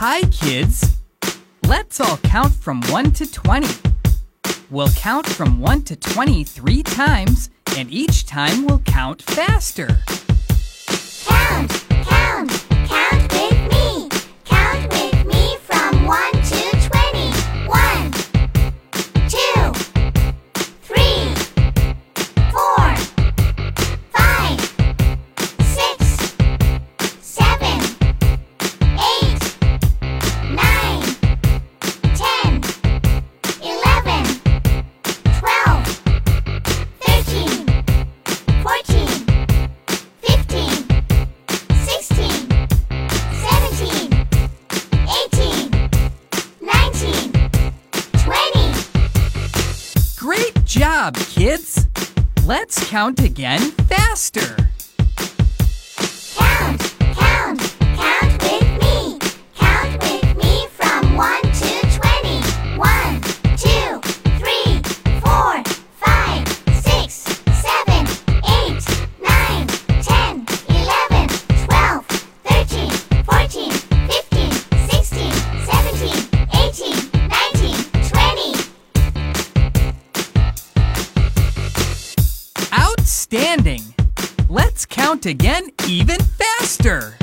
Hi, kids. Let's all count from 1 to 20. We'll count from 1 to 20 three times, and each time we'll count faster. Job, kids! Let's count again faster. Outstanding! Let's count again even faster.